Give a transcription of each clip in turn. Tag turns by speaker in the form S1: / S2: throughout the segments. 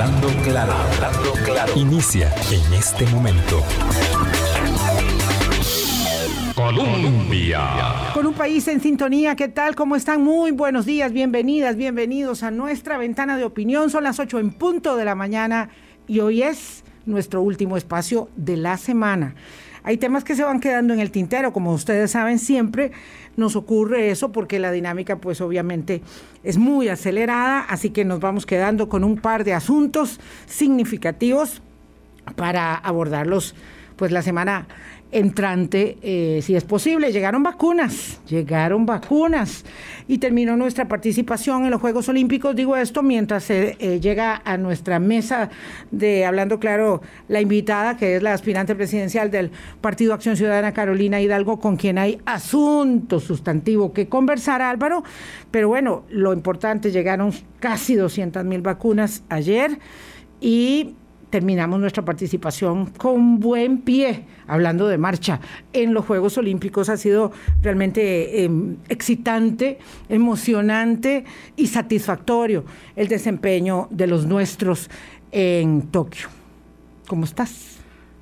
S1: Hablando claro, hablando claro. Inicia en este momento. Colombia.
S2: Con un país en sintonía, ¿qué tal? ¿Cómo están? Muy buenos días, bienvenidas, bienvenidos a nuestra ventana de opinión. Son las 8 en punto de la mañana y hoy es nuestro último espacio de la semana. Hay temas que se van quedando en el tintero, como ustedes saben, siempre nos ocurre eso porque la dinámica pues obviamente es muy acelerada, así que nos vamos quedando con un par de asuntos significativos para abordarlos pues la semana entrante, eh, si es posible. Llegaron vacunas, llegaron vacunas y terminó nuestra participación en los Juegos Olímpicos. Digo esto mientras se eh, llega a nuestra mesa de, hablando claro, la invitada, que es la aspirante presidencial del Partido Acción Ciudadana, Carolina Hidalgo, con quien hay asunto sustantivo que conversar, Álvaro. Pero bueno, lo importante, llegaron casi 200 mil vacunas ayer y terminamos nuestra participación con buen pie, hablando de marcha, en los Juegos Olímpicos. Ha sido realmente em, excitante, emocionante y satisfactorio el desempeño de los nuestros en Tokio. ¿Cómo estás?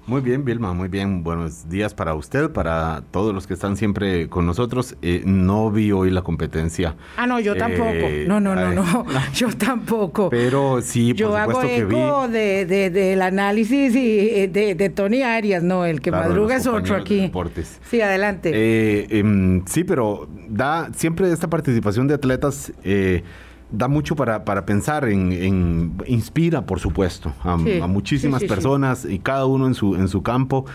S3: Muy bien, Vilma, muy bien. Buenos días para usted, para todos los que están siempre con nosotros. Eh, no vi hoy la competencia.
S2: Ah, no, yo tampoco. Eh, no, no, no, no, yo tampoco.
S3: Pero sí, por
S2: yo
S3: supuesto
S2: hago eco de, de, del análisis y eh, de, de, Tony Arias, no, el que madruga es otro aquí.
S3: Deportes.
S2: Sí, adelante.
S3: Eh, sí, pero da siempre esta participación de atletas da mucho para, para pensar en, inspira por supuesto a, muchísimas personas y cada uno en su en su campo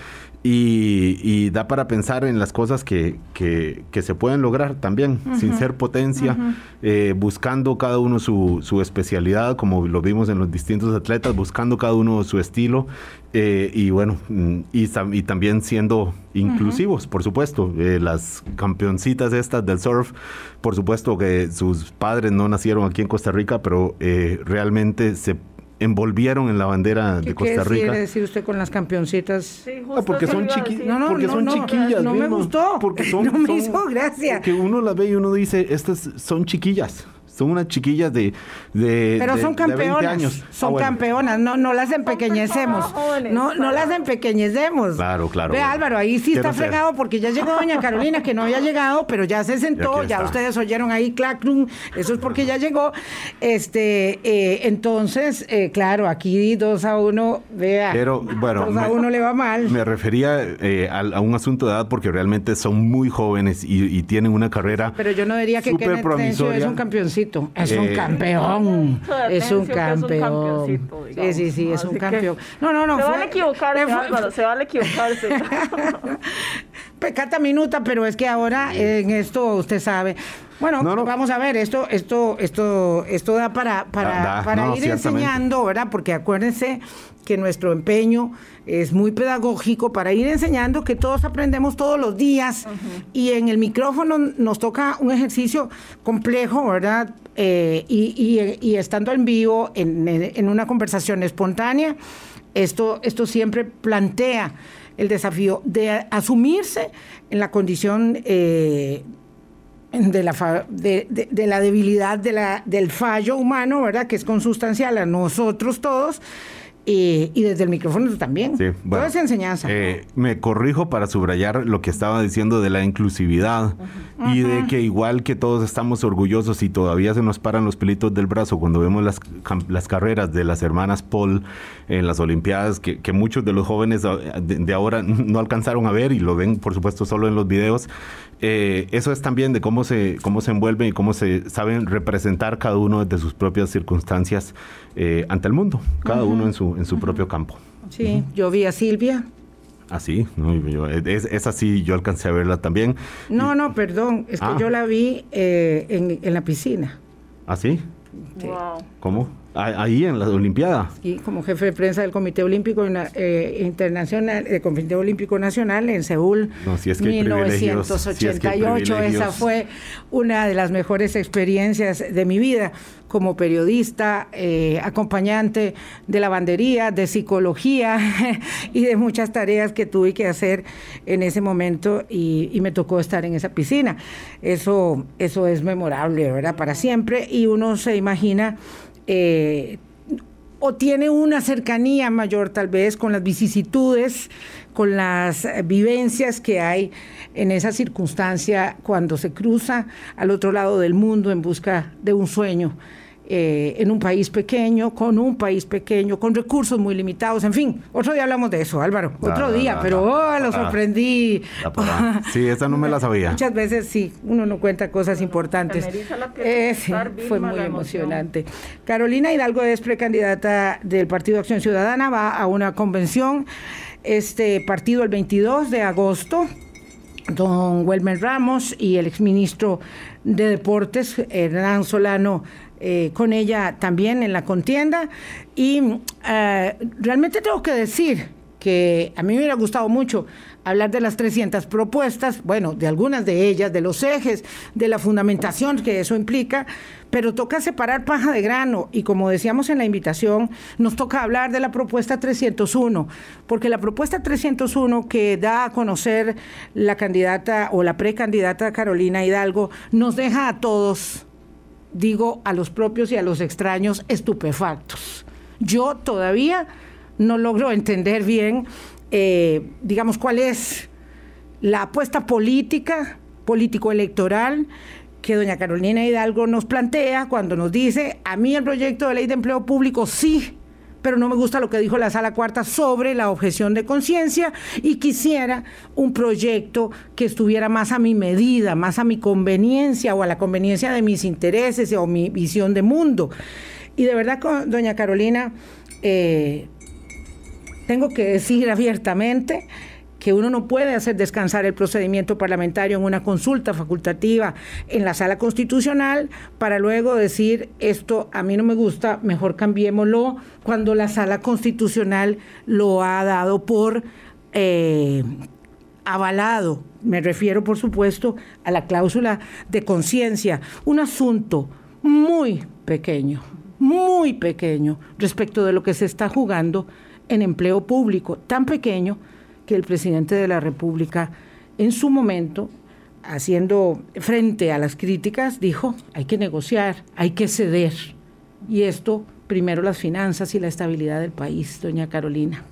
S3: y, da para pensar en las cosas que, que, se pueden lograr también, sin ser potencia, eh, buscando cada uno su, su, especialidad, como lo vimos en los distintos atletas, buscando cada uno su estilo eh, y bueno, mm, y, y, también siendo inclusivos, por supuesto. Eh, las campeoncitas estas del surf, por supuesto que sus padres no nacieron aquí en Costa Rica, pero realmente se envolvieron en la bandera de Costa Rica. ¿Qué
S2: quiere decir usted con las campeoncitas?
S3: Ah, porque son, chiqui no, no, porque son chiquillas.
S2: No, me gustó. Porque son, no me hizo gracia.
S3: Porque uno las ve y uno dice, estas son chiquillas son unas chiquillas de, de
S2: Pero son campeonas.
S3: años.
S2: Son ah, campeonas, no, no las empequeñecemos. No, no las empequeñecemos.
S3: Claro, claro.
S2: Ve Álvaro, ahí sí está fregado porque ya llegó doña Carolina, que no había llegado, pero ya se sentó, ya, ustedes oyeron ahí clacrum, eso es porque ya llegó. Este, eh, entonces, eh, claro, aquí dos a uno, vea.
S3: Pero bueno,
S2: dos a uno le va mal.
S3: Me refería eh, a, un asunto de edad porque realmente son muy jóvenes y, tienen una carrera.
S2: Pero yo no diría que Kenneth es un campeoncito. Es un campeón. Es un campeón. Sí, sí, sí, es un campeón. No, no, no.
S4: Se vale equivocarse, Álvaro, se vale equivocarse.
S2: Pecata minuta, pero es que ahora en esto usted sabe. Bueno, vamos a ver, esto, esto, esto, esto da para, para, para ir enseñando, ¿verdad? Porque acuérdense que nuestro empeño es muy pedagógico para ir enseñando que todos aprendemos todos los días. Y en el micrófono nos toca un ejercicio complejo, ¿verdad? Eh, y, estando en vivo, en, una conversación espontánea, esto, esto siempre plantea el desafío de asumirse en la condición eh, de, la de, de, la debilidad de la, del fallo humano, ¿verdad? Que es consustancial a nosotros todos y, desde el micrófono también. Sí, Toda esa enseñanza.
S3: Eh, me corrijo para subrayar lo que estaba diciendo de la inclusividad y de que igual que todos estamos orgullosos y todavía se nos paran los pelitos del brazo cuando vemos las, las carreras de las hermanas Paul en las Olimpiadas, que, que muchos de los jóvenes de, ahora no alcanzaron a ver y lo ven por supuesto solo en los videos. Eh, eso es también de cómo se, cómo se envuelven y cómo se saben representar cada uno de sus propias circunstancias eh, ante el mundo, cada uno en su, en su propio campo.
S2: Sí, yo vi a Silvia.
S3: Ah, sí, es, es, así, yo alcancé a verla también.
S2: No, no, perdón, es que ah. yo la vi eh, en, en, la piscina.
S3: ¿Ah, sí? Wow. ¿Cómo? Ahí en la Olimpiada.
S2: Y como jefe de prensa del Comité Olímpico eh, Internacional, el Comité Olímpico Nacional en Seúl,
S3: no, si es que
S2: 1988. esa fue una de las mejores experiencias de mi vida como periodista, eh, acompañante de lavandería, de psicología y de muchas tareas que tuve que hacer en ese momento y, y me tocó estar en esa piscina. Eso, eso es memorable, ¿verdad? Para siempre y uno se imagina eh, o tiene una cercanía mayor tal vez con las vicisitudes, con las vivencias que hay en esa circunstancia cuando se cruza al otro lado del mundo en busca de un sueño. Eh, en un país pequeño, con un país pequeño, con recursos muy limitados, en fin, otro día hablamos de eso, Álvaro, otro día, pero oh, lo sorprendí.
S3: sí, esa no me la sabía.
S2: Muchas veces sí, uno no cuenta cosas importantes. Eh, fue muy emocionante. Carolina Hidalgo es precandidata del Partido Acción Ciudadana, va a una convención, este partido el 22 de agosto don Welmer Ramos y el exministro de Deportes, Hernán Solano, eh, con ella también en la contienda. Y eh, realmente tengo que decir que a mí me hubiera gustado mucho hablar de las 300 propuestas, bueno, de algunas de ellas, de los ejes, de la fundamentación que eso implica, pero toca separar paja de grano y como decíamos en la invitación, nos toca hablar de la propuesta 301, porque la propuesta 301 que da a conocer la candidata o la precandidata Carolina Hidalgo nos deja a todos, digo a los propios y a los extraños, estupefactos. Yo todavía no logro entender bien, eh, digamos, cuál es la apuesta política, político-electoral que doña Carolina Hidalgo nos plantea cuando nos dice, a mí el proyecto de ley de empleo público sí, pero no me gusta lo que dijo la sala cuarta sobre la objeción de conciencia y quisiera un proyecto que estuviera más a mi medida, más a mi conveniencia o a la conveniencia de mis intereses o mi visión de mundo. Y de verdad, doña Carolina, eh, tengo que decir abiertamente que uno no puede hacer descansar el procedimiento parlamentario en una consulta facultativa en la sala constitucional para luego decir esto a mí no me gusta, mejor cambiémoslo cuando la sala constitucional lo ha dado por eh, avalado. Me refiero, por supuesto, a la cláusula de conciencia, un asunto muy pequeño, muy pequeño respecto de lo que se está jugando en empleo público, tan pequeño que el presidente de la República en su momento, haciendo frente a las críticas, dijo, hay que negociar, hay que ceder. Y esto, primero las finanzas y la estabilidad del país, doña Carolina.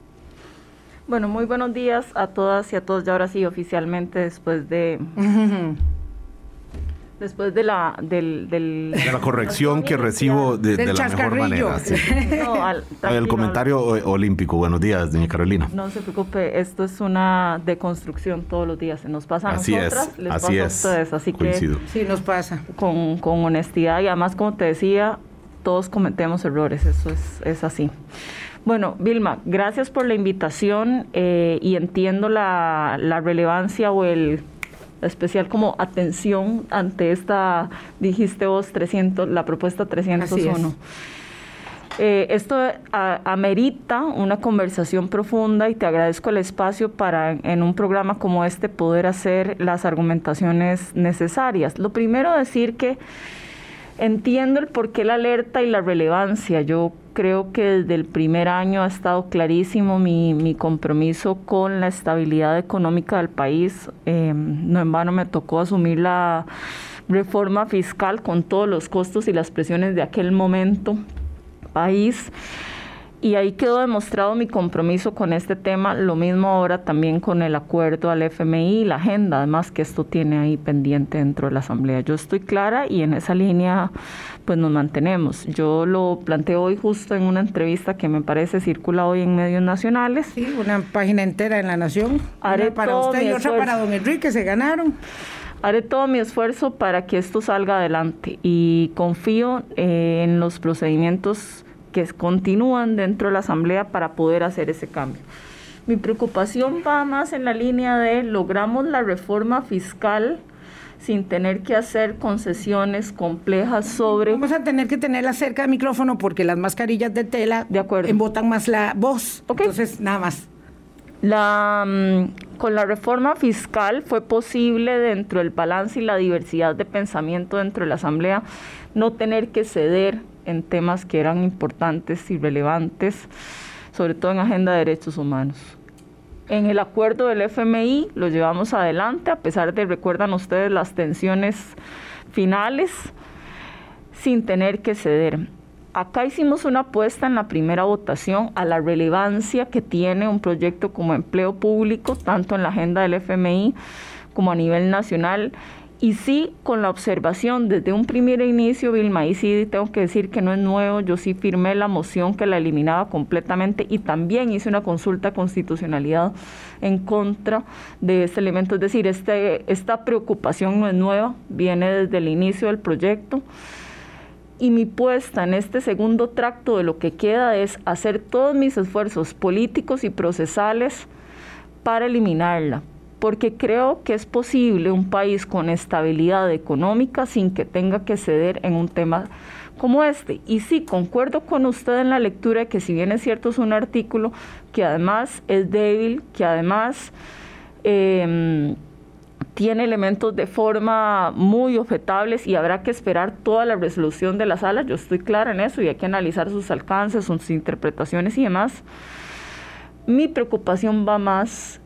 S4: Bueno, muy buenos días a todas y a todos. Ya ahora sí, oficialmente, después de después de la del, del
S3: de la corrección que recibo de, la mejor manera. el comentario olímpico. Buenos días, doña Carolina.
S4: No se preocupe, esto es una deconstrucción todos los días. Se nos pasa a
S3: así
S4: nosotras,
S3: es, les así pasa a ustedes.
S4: Así que
S2: sí nos pasa.
S4: Con, con honestidad y además, como te decía, todos cometemos errores. Eso es, es así. Bueno, Vilma, gracias por la invitación eh, y entiendo la, la relevancia o el especial como atención ante esta, dijiste vos, 300, la propuesta 301. Eh, esto amerita una conversación profunda y te agradezco el espacio para en un programa como este poder hacer las argumentaciones necesarias. Lo primero decir que entiendo el por qué la alerta y la relevancia. Yo creo que desde el primer año ha estado clarísimo mi, compromiso con la estabilidad económica del país. Em, no en vano me tocó asumir la reforma fiscal con todos los costos y las presiones de aquel momento país y ahí quedó demostrado mi compromiso con este tema, lo mismo ahora también con el acuerdo al FMI y la agenda, además que esto tiene ahí pendiente dentro de la Asamblea. Yo estoy clara y en esa línea pues nos mantenemos. Yo lo planteo hoy justo en una entrevista que me parece circula hoy en medios nacionales.
S2: Sí, una página entera en La Nación. Haré para usted y otra para don Enrique, se ganaron
S4: haré todo mi esfuerzo para que esto salga adelante y confío eh, en los procedimientos que continúan dentro de la Asamblea para poder hacer ese cambio. Mi preocupación va más en la línea de logramos la reforma fiscal sin tener que hacer concesiones complejas sobre...
S2: Vamos a tener que tenerla cerca del micrófono porque las mascarillas de tela
S4: de acuerdo.
S2: embotan más la voz. Entonces, nada más.
S4: La, mm, con la reforma fiscal fue posible dentro del balance y la diversidad de pensamiento dentro de la Asamblea no tener que ceder en temas que eran importantes y relevantes, sobre todo en agenda de derechos humanos. En el acuerdo del FMI lo llevamos adelante, a pesar de, recuerdan ustedes, las tensiones finales, sin tener que ceder. acá hicimos una apuesta en la primera votación a la relevancia que tiene un proyecto como empleo público, tanto en la agenda del FMI como a nivel nacional. Y sí, con la observación desde un primer inicio, Vilma, y sí tengo que decir que no es nuevo, yo sí firmé la moción que la eliminaba completamente y también hice una consulta de constitucionalidad en contra de este elemento. Es decir, este, esta preocupación no es nueva, viene desde el inicio del proyecto. Y mi puesta en este segundo tracto de lo que queda es hacer todos mis esfuerzos políticos y procesales para eliminarla, porque creo que es posible un país con estabilidad económica sin que tenga que ceder en un tema como este. Y sí, concuerdo con usted en la lectura de que si bien es cierto es un artículo que además es débil, que además em, tiene elementos de forma muy objetables y habrá que esperar toda la resolución de la sala, yo estoy clara en eso y hay que analizar sus alcances, sus interpretaciones y demás. Mi preocupación va más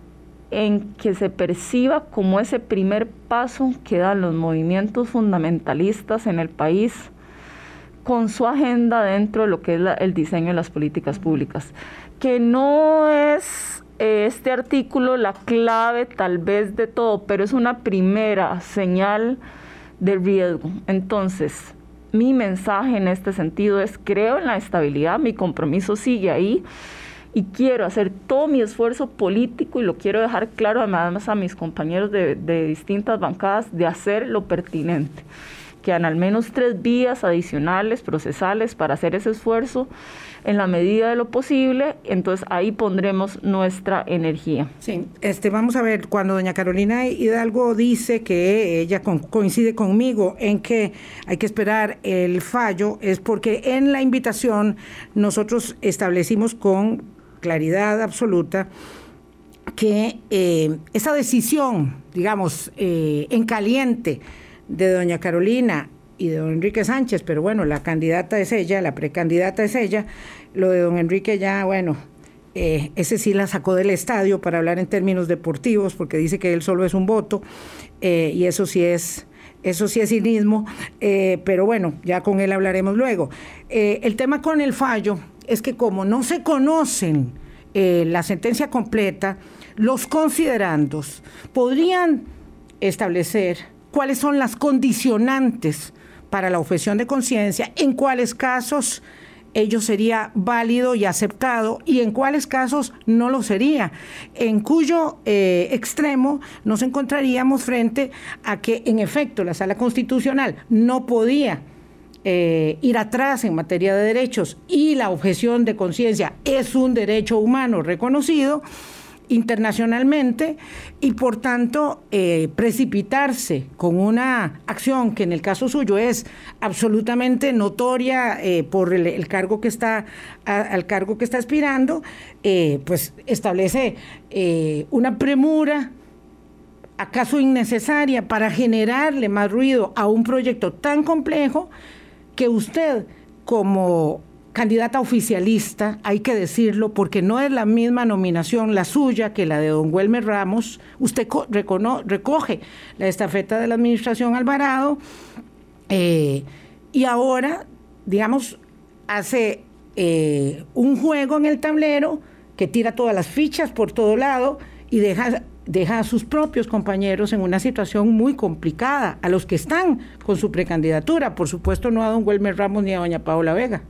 S4: en que se perciba como ese primer paso que dan los movimientos fundamentalistas en el país con su agenda dentro de lo que es el diseño de las políticas públicas, que no es eh, este artículo la clave tal vez de todo, pero es una primera señal de riesgo. Entonces, mi mensaje en este sentido es, creo en la estabilidad, mi compromiso sigue ahí y quiero hacer todo mi esfuerzo político y lo quiero dejar claro además a mis compañeros de, distintas bancadas de hacer lo pertinente que han al menos tres vías adicionales procesales para hacer ese esfuerzo en la medida de lo posible, entonces ahí pondremos nuestra energía.
S2: Sí, este, vamos a ver, cuando doña Carolina Hidalgo dice que ella coincide conmigo en que hay que esperar el fallo, es porque en la invitación nosotros establecimos con claridad absoluta que eh, esa decisión, digamos, eh, en caliente de doña Carolina y de don Enrique Sánchez, pero bueno, la candidata es ella, la precandidata es ella, lo de don Enrique ya, bueno, eh, ese sí la sacó del estadio para hablar en términos deportivos, porque dice que él solo es un voto, y eso sí es eso sí es cinismo, pero bueno, ya con él hablaremos luego. el tema con el fallo es que como no se conocen eh, la sentencia completa, los considerandos podrían establecer cuáles son las condicionantes para la objeción de conciencia, en cuáles casos ello sería válido y aceptado y en cuáles casos no lo sería, en cuyo eh, extremo nos encontraríamos frente a que en efecto la sala constitucional no podía eh, ir atrás en materia de derechos y la objeción de conciencia es un derecho humano reconocido internacionalmente y por tanto eh, precipitarse con una acción que en el caso suyo es absolutamente notoria eh, por el, cargo que está al cargo que está aspirando pues establece una premura acaso innecesaria para generarle más ruido a un proyecto tan complejo que usted como candidata oficialista, hay que decirlo, porque no es la misma nominación la suya que la de don Welmer Ramos, usted recoge la estafeta de la administración Alvarado eh, y ahora, digamos, hace eh, un juego en el tablero que tira todas las fichas por todo lado y deja deja a sus propios compañeros en una situación muy complicada, a los que están con su precandidatura, por supuesto no a don Wilmer Ramos ni a doña Paola Vega.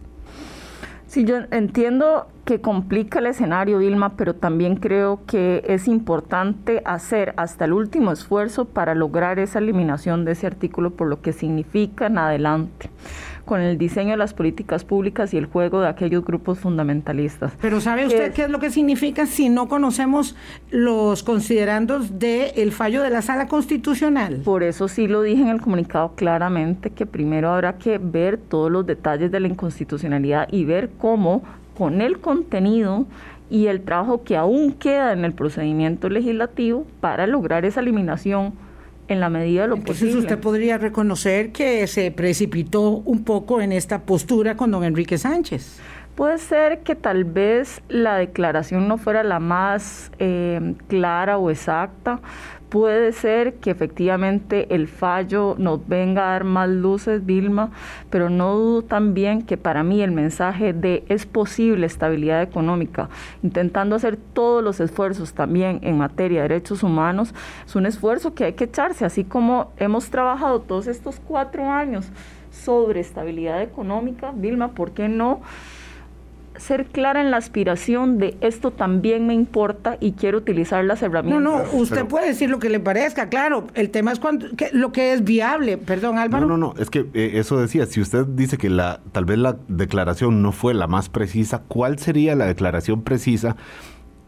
S4: Sí, yo entiendo que complica el escenario, Vilma, pero también creo que es importante hacer hasta el último esfuerzo para lograr esa eliminación de ese artículo por lo que significa en adelante con el diseño de las políticas públicas y el juego de aquellos grupos fundamentalistas.
S2: Pero ¿sabe usted qué es lo que significa si no conocemos los considerandos del fallo de la Sala Constitucional?
S4: Por eso sí lo dije en el comunicado claramente que primero habrá que ver todos los detalles de la inconstitucionalidad y ver cómo con el contenido y el trabajo que aún queda en el procedimiento legislativo para lograr esa eliminación en la medida de lo
S2: Entonces usted podría reconocer que se precipitó un poco en esta postura con don Enrique Sánchez.
S4: Puede ser que tal vez la declaración no fuera la más eh, clara o exacta, Puede ser que efectivamente el fallo nos venga a dar más luces, Vilma, pero no dudo también que para mí el mensaje de es posible estabilidad económica, intentando hacer todos los esfuerzos también en materia de derechos humanos, es un esfuerzo que hay que echarse, así como hemos trabajado todos estos cuatro años sobre estabilidad económica, Vilma, ¿por qué no? Ser clara en la aspiración de esto también me importa y quiero utilizar las herramientas.
S2: No, no, usted puede decir lo que le parezca, claro. El tema es cuando, lo que es viable. Perdón, Álvaro.
S3: No, no, no, es que eh, eso decía, si usted dice que la tal vez la declaración no fue la más precisa, ¿cuál sería la declaración precisa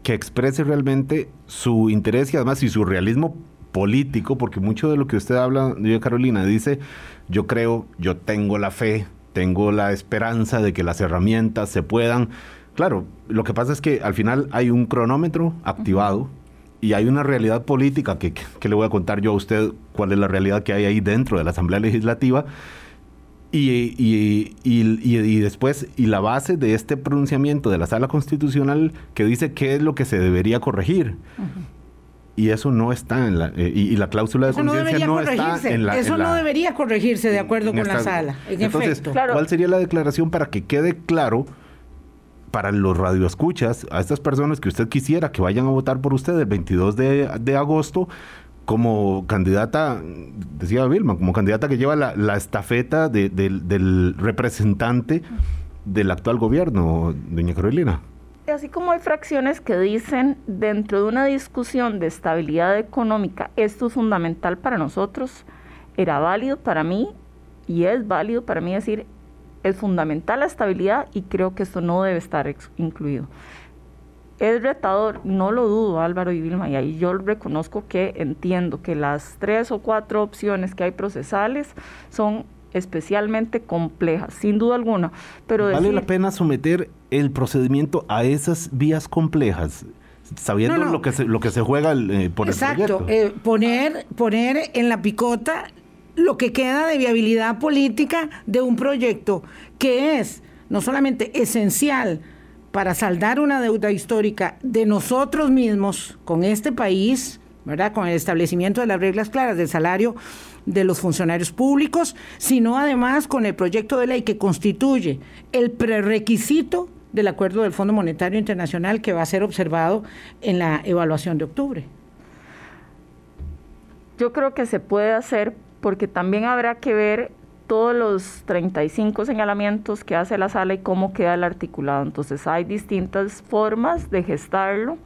S3: que exprese realmente su interés y además y su realismo político? Porque mucho de lo que usted habla, yo Carolina, dice, yo creo, yo tengo la fe, tengo la esperanza de que las herramientas se puedan. Claro, lo que pasa es que al final hay un cronómetro activado y hay una realidad política que, le voy a contar yo a usted cuál es la realidad que hay ahí dentro de la Asamblea Legislativa. Y, y, después, y la base de este pronunciamiento de la Sala Constitucional que dice qué es lo que se debería corregir y eso no está en la eh, y, la cláusula de conciencia no, está en la
S2: eso no debería corregirse de acuerdo con la sala
S3: entonces cuál sería la declaración para que quede claro para los radioescuchas a estas personas que usted quisiera que vayan a votar por usted el 22 de, agosto como candidata, decía Vilma, como candidata que lleva la, estafeta del representante del actual gobierno, doña Carolina
S4: así como hay fracciones que dicen dentro de una discusión de estabilidad económica, esto es fundamental para nosotros, era válido para mí y es válido para mí decir, es fundamental la estabilidad y creo que esto no debe estar incluido. Es retador, no lo dudo Álvaro y Vilma, y ahí yo reconozco que entiendo que las tres o cuatro opciones que hay procesales son especialmente complejas, sin duda alguna. Pero
S3: ¿Vale la pena someter el procedimiento a esas vías complejas? Sabiendo Lo, que se, lo que se juega eh, por
S2: Exacto,
S3: el
S2: proyecto. Eh, poner, poner en la picota lo que queda de viabilidad política de un proyecto que es no solamente esencial para saldar una deuda histórica de nosotros mismos con este país, ¿verdad? Con el establecimiento de las reglas claras del salario de los funcionarios públicos, sino además con el proyecto de ley que constituye el prerequisito del acuerdo del Fondo Monetario Internacional que va a ser observado en la evaluación de octubre.
S4: Yo creo que se puede hacer porque también habrá que ver todos los 35 señalamientos que hace la sala y cómo queda el articulado. Entonces hay distintas formas de gestarlo.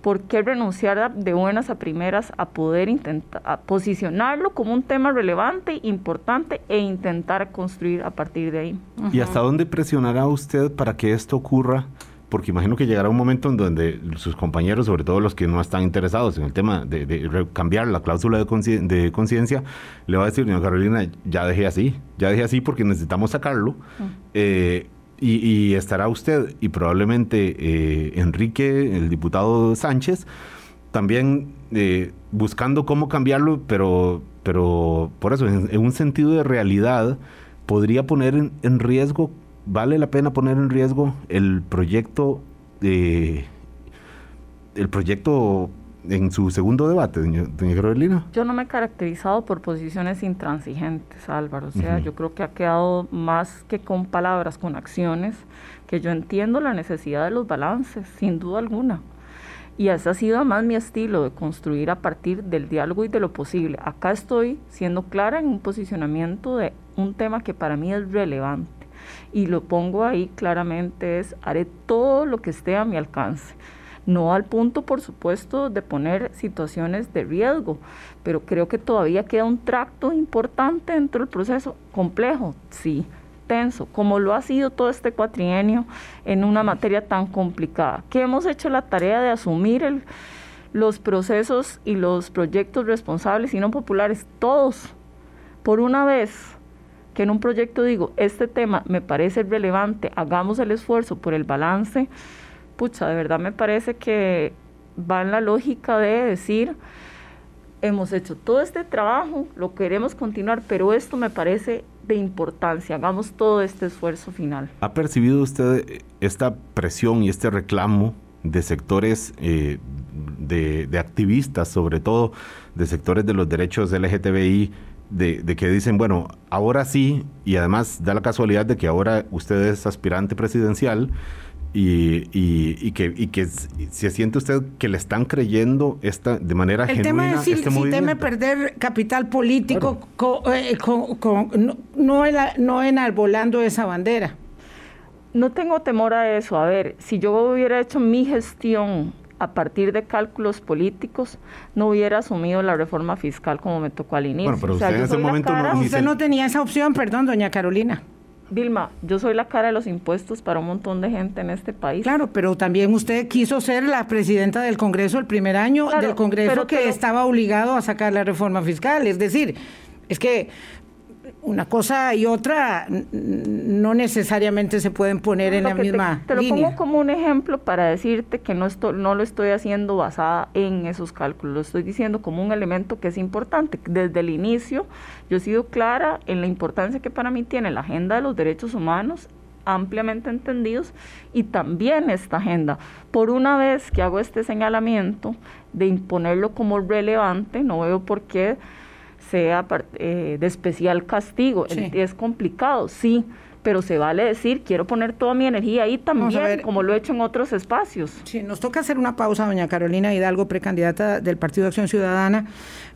S4: ¿Por qué renunciar de buenas a primeras a poder intentar posicionarlo como un tema relevante, importante e intentar construir a partir de ahí?
S3: ¿Y hasta dónde presionará usted para que esto ocurra? Porque imagino que llegará un momento en donde sus compañeros, sobre todo los que no están interesados en el tema de, cambiar la cláusula de conciencia, le va a decir, doña Carolina, ya dejé así, ya dejé así porque necesitamos sacarlo. Y, estará usted y probablemente eh, Enrique, el diputado Sánchez, también eh, buscando cómo cambiarlo, pero, pero por eso, en, un sentido de realidad, podría poner en, riesgo, vale la pena poner en riesgo el proyecto, de el proyecto en su segundo debate, doña, Carolina?
S4: Yo no me he caracterizado por posiciones intransigentes, Álvaro. O sea, yo creo que ha quedado más que con palabras, con acciones, que yo entiendo la necesidad de los balances, sin duda alguna. Y ese ha sido más mi estilo de construir a partir del diálogo y de lo posible. Acá estoy siendo clara en un posicionamiento de un tema que para mí es relevante. Y lo pongo ahí claramente es, haré todo lo que esté a mi alcance no al punto, por supuesto, de poner situaciones de riesgo, pero creo que todavía queda un tracto importante dentro del proceso, complejo, sí, tenso, como lo ha sido todo este cuatrienio en una materia tan complicada, que hemos hecho la tarea de asumir los procesos y los proyectos responsables y no populares, todos, por una vez que en un proyecto digo, este tema me parece relevante, hagamos el esfuerzo por el balance, pucha, de verdad me parece que va en la lógica de decir, hemos hecho todo este trabajo, lo queremos continuar, pero esto me parece de importancia, hagamos todo este esfuerzo final.
S3: ¿Ha percibido usted esta presión y este reclamo de sectores eh, de, activistas, sobre todo de sectores de los derechos LGTBI, de, de, que dicen, bueno, ahora sí, y además da la casualidad de que ahora usted es aspirante presidencial, y, y, que, y que se siente usted que le están creyendo esta de manera
S2: el
S3: genuina
S2: tema es si, este si teme perder capital político eh, no, no, no enarbolando esa bandera
S4: no tengo temor a eso a ver si yo hubiera hecho mi gestión a partir de cálculos políticos, no hubiera asumido la reforma fiscal como me tocó al inicio.
S3: Bueno, pero usted en ese momento
S2: no, usted no tenía esa opción, perdón, doña Carolina.
S4: Vilma, yo soy la cara de los impuestos para un montón de gente en este país.
S2: Claro, pero también usted quiso ser la presidenta del Congreso el primer año del Congreso que estaba obligado a sacar la reforma fiscal. Es decir, es que una cosa y otra no necesariamente se pueden poner en la misma
S4: te, te lo pongo como un ejemplo para decirte que no, estoy, no lo estoy haciendo basada en esos cálculos, lo estoy diciendo como un elemento que es importante. Desde el inicio yo he sido clara en la importancia que para mí tiene la agenda de los derechos humanos ampliamente entendidos y también esta agenda. Por una vez que hago este señalamiento de imponerlo como relevante, no veo por qué sea eh, de especial castigo. Es complicado, sí, pero se vale decir, quiero poner toda mi energía ahí también, como lo he hecho en otros espacios.
S2: Sí, nos toca hacer una pausa, doña Carolina Hidalgo, precandidata del Partido de Acción Ciudadana,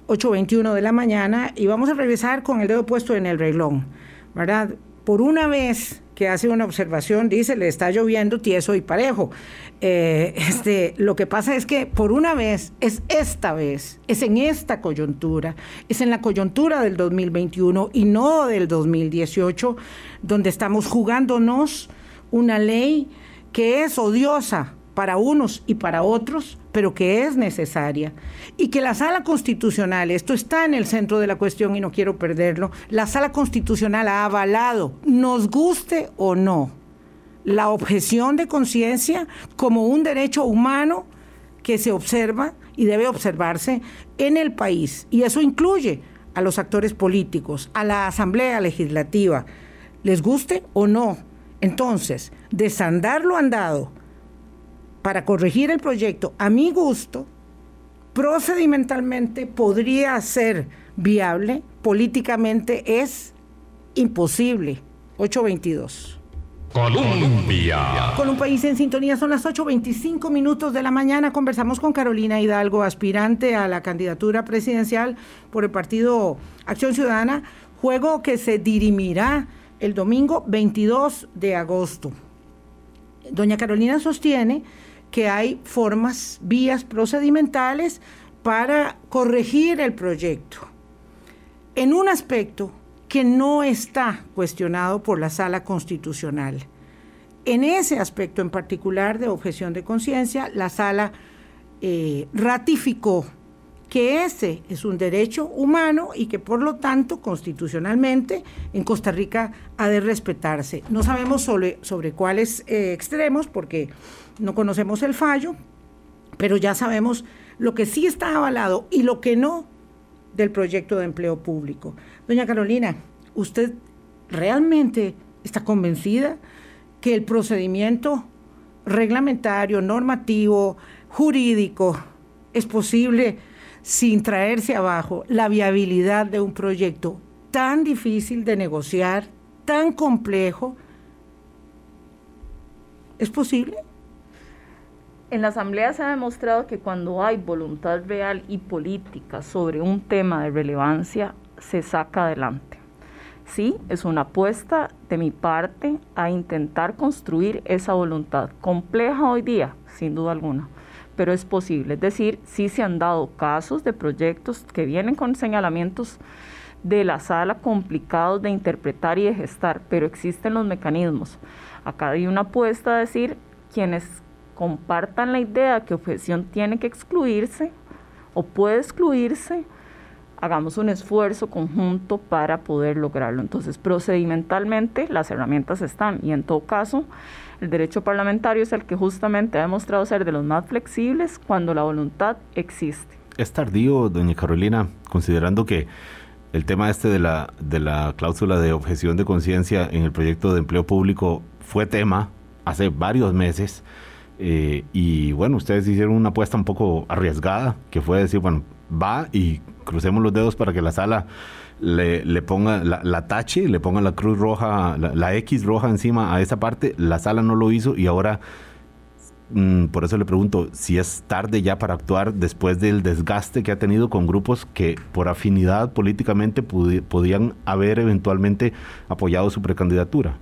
S2: 8.21 de la mañana, y vamos a regresar con el dedo puesto en el reglón, ¿verdad? Por una vez que hace una observación, dice, le está lloviendo tieso y parejo. Eh, este, lo que pasa es que por una vez, es esta vez, es en esta coyuntura, es en la coyuntura del 2021 y no del 2018, donde estamos jugándonos una ley que es odiosa para unos y para otros, pero que es necesaria. Y que la sala constitucional, esto está en el centro de la cuestión y no quiero perderlo, la sala constitucional ha avalado, nos guste o no, la objeción de conciencia como un derecho humano que se observa y debe observarse en el país. Y eso incluye a los actores políticos, a la Asamblea Legislativa, les guste o no. Entonces, desandar lo andado, para corregir el proyecto, a mi gusto, procedimentalmente podría ser viable, políticamente es imposible. 822.
S1: Colombia.
S2: Con un país en sintonía son las 8.25 minutos de la mañana. Conversamos con Carolina Hidalgo, aspirante a la candidatura presidencial por el partido Acción Ciudadana, juego que se dirimirá el domingo 22 de agosto. Doña Carolina sostiene que hay formas, vías procedimentales para corregir el proyecto. En un aspecto que no está cuestionado por la sala constitucional. En ese aspecto en particular de objeción de conciencia, la sala eh, ratificó que ese es un derecho humano y que por lo tanto constitucionalmente en Costa Rica ha de respetarse. No sabemos sobre, sobre cuáles eh, extremos porque no conocemos el fallo, pero ya sabemos lo que sí está avalado y lo que no del proyecto de empleo público. Doña Carolina, ¿usted realmente está convencida que el procedimiento reglamentario, normativo, jurídico es posible sin traerse abajo la viabilidad de un proyecto tan difícil de negociar, tan complejo? ¿Es posible?
S4: En la Asamblea se ha demostrado que cuando hay voluntad real y política sobre un tema de relevancia, se saca adelante. Sí, es una apuesta de mi parte a intentar construir esa voluntad. Compleja hoy día, sin duda alguna, pero es posible. Es decir, sí se han dado casos de proyectos que vienen con señalamientos de la sala complicados de interpretar y de gestar, pero existen los mecanismos. Acá hay una apuesta a decir quienes compartan la idea que objeción tiene que excluirse o puede excluirse, hagamos un esfuerzo conjunto para poder lograrlo. Entonces, procedimentalmente las herramientas están y en todo caso, el derecho parlamentario es el que justamente ha demostrado ser de los más flexibles cuando la voluntad existe.
S3: Es tardío, doña Carolina, considerando que el tema este de la, de la cláusula de objeción de conciencia en el proyecto de empleo público fue tema hace varios meses Eh, y bueno, ustedes hicieron una apuesta un poco arriesgada, que fue decir, bueno, va y crucemos los dedos para que la sala le, le ponga la, tache, le ponga la cruz roja, la, X roja encima a esa parte. La sala no lo hizo y ahora, mm, por eso le pregunto, si es tarde ya para actuar después del desgaste que ha tenido con grupos que por afinidad políticamente podían haber eventualmente apoyado su precandidatura.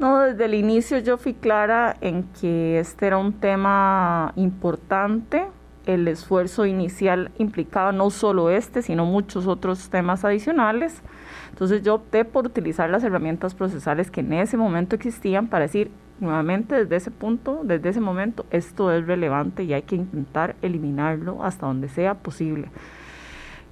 S4: No, desde el inicio yo fui clara en que este era un tema importante. El esfuerzo inicial implicaba no solo este, sino muchos otros temas adicionales. Entonces yo opté por utilizar las herramientas procesales que en ese momento existían para decir nuevamente desde ese punto, desde ese momento, esto es relevante y hay que intentar eliminarlo hasta donde sea posible.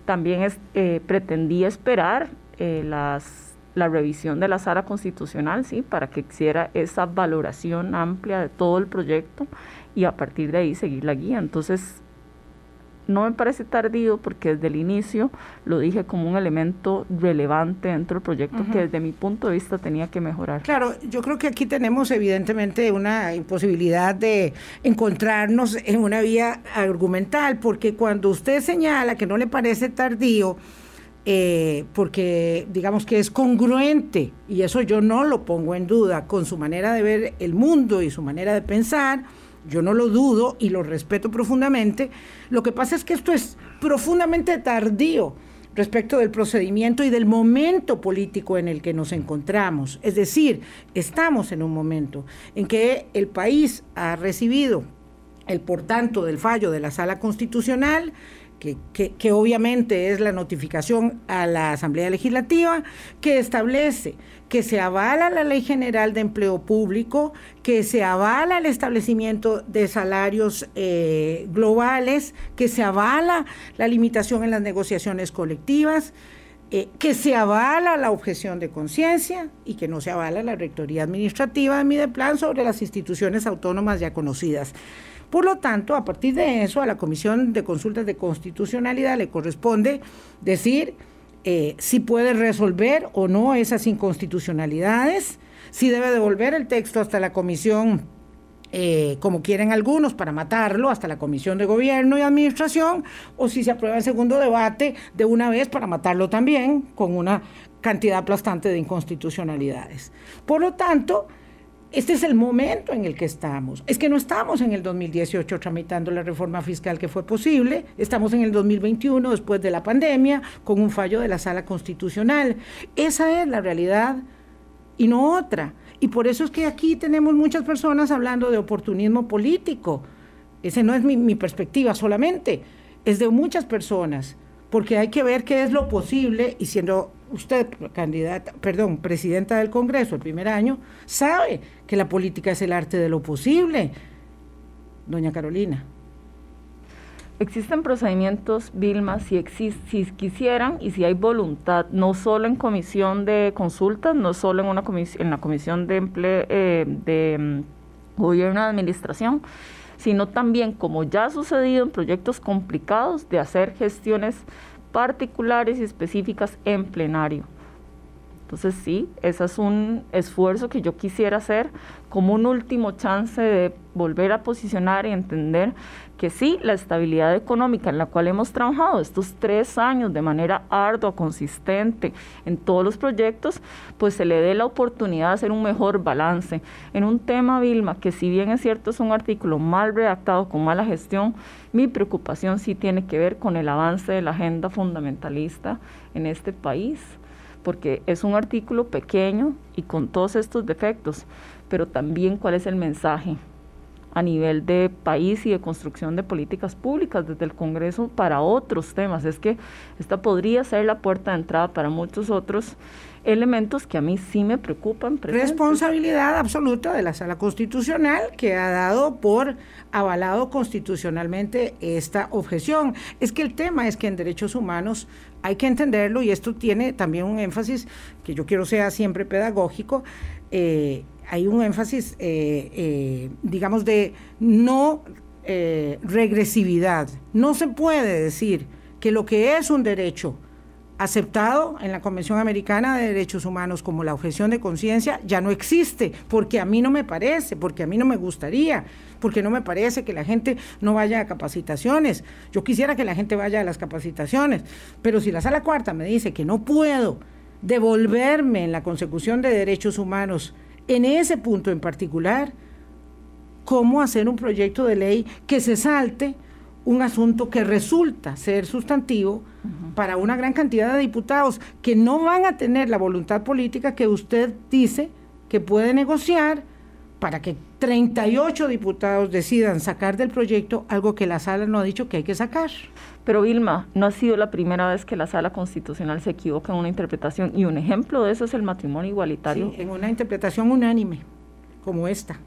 S4: También es, eh, pretendí esperar eh, las la revisión de la sala constitucional, sí, para que hiciera esa valoración amplia de todo el proyecto y a partir de ahí seguir la guía. Entonces, no me parece tardío porque desde el inicio lo dije como un elemento relevante dentro del proyecto que desde mi punto de vista tenía que mejorar.
S2: Claro, yo creo que aquí tenemos evidentemente una imposibilidad de encontrarnos en una vía argumental, porque cuando usted señala que no le parece tardío, eh, porque digamos que es congruente, y eso yo no lo pongo en duda, con su manera de ver el mundo y su manera de pensar, yo no lo dudo y lo respeto profundamente. Lo que pasa es que esto es profundamente tardío respecto del procedimiento y del momento político en el que nos encontramos. Es decir, estamos en un momento en que el país ha recibido el por tanto del fallo de la Sala Constitucional, que, obviamente es la notificación a la Asamblea Legislativa, que establece que se avala la Ley General de Empleo Público, que se avala el establecimiento de salarios eh, globales, que se avala la limitación en las negociaciones colectivas, eh, que se avala la objeción de conciencia y que no se avala la rectoría administrativa de Mideplan sobre las instituciones autónomas ya conocidas. Por lo tanto, a partir de eso, a la Comisión de Consultas de Constitucionalidad le corresponde decir eh, si puede resolver o no esas inconstitucionalidades, si debe devolver el texto hasta la Comisión eh, como quieren algunos, para matarlo hasta la Comisión de Gobierno y Administración, o si se aprueba el segundo debate de una vez para matarlo también con una cantidad aplastante de inconstitucionalidades. Por lo tanto, este es el momento en el que estamos. Es que no estamos en el 2018 tramitando la reforma fiscal que fue posible, estamos en el 2021 después de la pandemia con un fallo de la sala constitucional. Esa es la realidad y no otra. Y por eso es que aquí tenemos muchas personas hablando de oportunismo político. Esa no es mi, mi perspectiva solamente, es de muchas personas, porque hay que ver qué es lo posible y siendo usted, candidata, perdón, presidenta del Congreso el primer año, sabe que la política es el arte de lo posible. Doña Carolina.
S4: Existen procedimientos, Vilma, si, si quisieran y si hay voluntad, no solo en comisión de consultas, no solo en, una en la comisión de, empleo, eh, de mm, gobierno de administración, sino también, como ya ha sucedido en proyectos complicados, de hacer gestiones particulares y específicas en plenario. Entonces sí, ese es un esfuerzo que yo quisiera hacer como un último chance de volver a posicionar y entender que sí, la estabilidad económica en la cual hemos trabajado estos tres años de manera ardua, consistente en todos los proyectos, pues se le dé la oportunidad de hacer un mejor balance. En un tema, Vilma, que si bien es cierto es un artículo mal redactado, con mala gestión, mi preocupación sí tiene que ver con el avance de la agenda fundamentalista en este país porque es un artículo pequeño y con todos estos defectos, pero también cuál es el mensaje a nivel de país y de construcción de políticas públicas desde el Congreso para otros temas. Es que esta podría ser la puerta de entrada para muchos otros elementos que a mí sí me preocupan.
S2: Responsabilidad absoluta de la Sala Constitucional que ha dado por avalado constitucionalmente esta objeción. Es que el tema es que en derechos humanos hay que entenderlo y esto tiene también un énfasis que yo quiero sea siempre pedagógico. Eh, hay un énfasis, eh, eh, digamos, de no regresividad. No se puede decir que lo que es un derecho aceptado en la Convención Americana de Derechos Humanos como la objeción de conciencia ya no existe, porque a mí no me parece, porque a mí no me gustaría, porque no me parece que la gente no vaya a capacitaciones. Yo quisiera que la gente vaya a las capacitaciones, pero si la sala cuarta me dice que no puedo devolverme en la consecución de derechos humanos en ese punto en particular, ¿cómo hacer un proyecto de ley que se salte? un asunto que resulta ser sustantivo para una gran cantidad de diputados que no van a tener la voluntad política que usted dice que puede negociar para que 38 diputados decidan sacar del proyecto algo que la sala no ha dicho que hay que sacar.
S4: Pero Vilma, no ha sido la primera vez que la sala constitucional se equivoca en una interpretación y un ejemplo de eso es el matrimonio igualitario.
S2: Sí, en una interpretación unánime, como esta.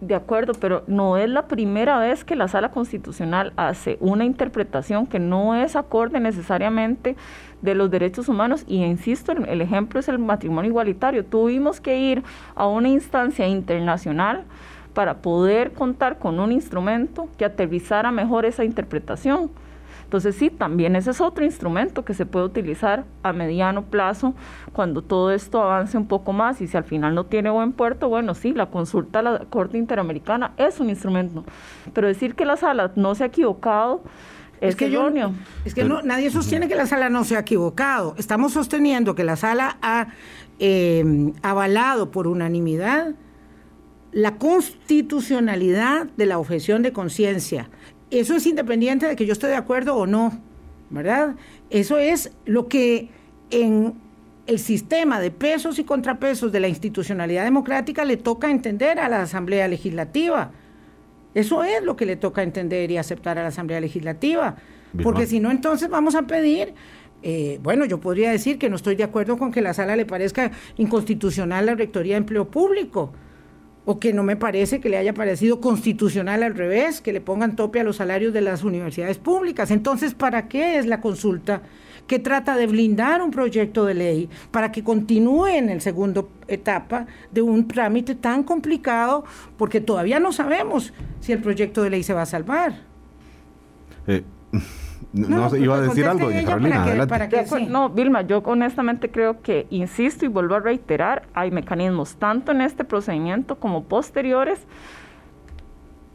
S4: De acuerdo, pero no es la primera vez que la sala constitucional hace una interpretación que no es acorde necesariamente de los derechos humanos y insisto, el ejemplo es el matrimonio igualitario. Tuvimos que ir a una instancia internacional para poder contar con un instrumento que aterrizara mejor esa interpretación. Entonces sí, también ese es otro instrumento que se puede utilizar a mediano plazo cuando todo esto avance un poco más y si al final no tiene buen puerto, bueno, sí, la consulta a la Corte Interamericana es un instrumento, pero decir que la sala no se ha equivocado es, que erróneo.
S2: es que no, nadie sostiene que la sala no se ha equivocado. Estamos sosteniendo que la sala ha eh, avalado por unanimidad la constitucionalidad de la objeción de conciencia eso es independiente de que yo esté de acuerdo o no, ¿verdad? Eso es lo que en el sistema de pesos y contrapesos de la institucionalidad democrática le toca entender a la Asamblea Legislativa. Eso es lo que le toca entender y aceptar a la Asamblea Legislativa. Porque si no, entonces vamos a pedir, eh, bueno, yo podría decir que no estoy de acuerdo con que la sala le parezca inconstitucional la Rectoría de Empleo Público o que no me parece que le haya parecido constitucional al revés, que le pongan tope a los salarios de las universidades públicas. Entonces, ¿para qué es la consulta que trata de blindar un proyecto de ley para que continúe en el segundo etapa de un trámite tan complicado? Porque todavía no sabemos si el proyecto de ley se va a salvar.
S3: Eh. No, iba a decir algo, Carolina,
S4: No, Vilma, yo honestamente creo que, insisto y vuelvo a reiterar, hay mecanismos tanto en este procedimiento como posteriores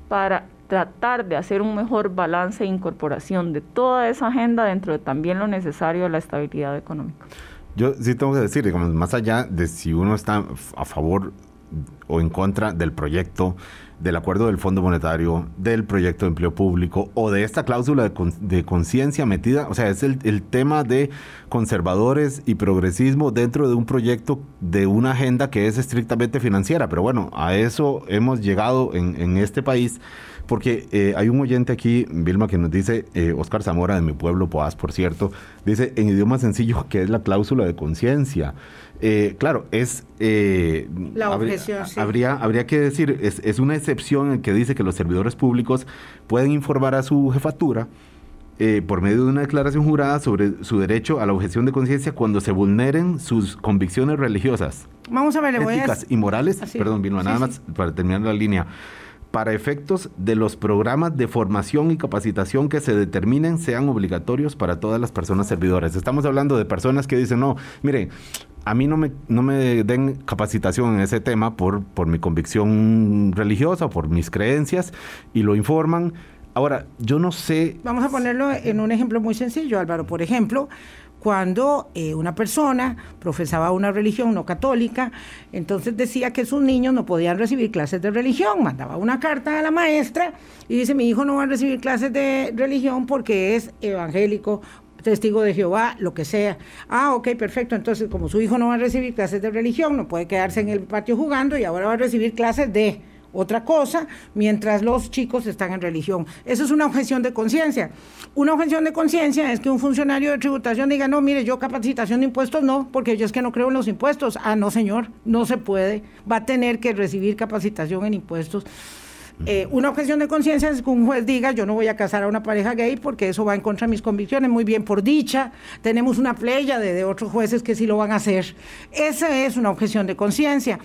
S4: para tratar de hacer un mejor balance e incorporación de toda esa agenda dentro de también lo necesario de la estabilidad económica.
S3: Yo sí tengo que decir, digamos, más allá de si uno está a favor o en contra del proyecto, del acuerdo del Fondo Monetario, del proyecto de empleo público o de esta cláusula de, conciencia metida, o sea, es el, tema de conservadores y progresismo dentro de un proyecto de una agenda que es estrictamente financiera. Pero bueno, a eso hemos llegado en, este país. Porque eh, hay un oyente aquí, Vilma, que nos dice, eh, Oscar Zamora de mi pueblo, Poás, por cierto, dice en idioma sencillo que es la cláusula de conciencia. Eh, claro, es...
S2: Eh, la objeción,
S3: habría, habría, que decir, es, una excepción en que dice que los servidores públicos pueden informar a su jefatura eh, por medio de una declaración jurada sobre su derecho a la objeción de conciencia cuando se vulneren sus convicciones religiosas.
S2: Vamos a ver,
S3: éticas y morales. Perdón, Vilma, nada más para terminar la línea para efectos de los programas de formación y capacitación que se determinen sean obligatorios para todas las personas servidoras. Estamos hablando de personas que dicen, no, mire, a mí no me, no me den capacitación en ese tema por, por mi convicción religiosa, por mis creencias, y lo informan. Ahora, yo no sé...
S2: Vamos a ponerlo en un ejemplo muy sencillo, Álvaro. Por ejemplo, cuando eh, una persona profesaba una religión no católica, entonces decía que sus niños no podían recibir clases de religión, mandaba una carta a la maestra y dice, mi hijo no va a recibir clases de religión porque es evangélico testigo de Jehová, lo que sea. Ah, ok, perfecto. Entonces, como su hijo no va a recibir clases de religión, no puede quedarse en el patio jugando y ahora va a recibir clases de otra cosa mientras los chicos están en religión. Eso es una objeción de conciencia. Una objeción de conciencia es que un funcionario de tributación diga, no, mire, yo capacitación de impuestos no, porque yo es que no creo en los impuestos. Ah, no, señor, no se puede. Va a tener que recibir capacitación en impuestos. Eh, una objeción de conciencia es que un juez diga yo no voy a casar a una pareja gay porque eso va en contra de mis convicciones. Muy bien, por dicha, tenemos una playa de, de otros jueces que sí lo van a hacer. Esa es una objeción de conciencia.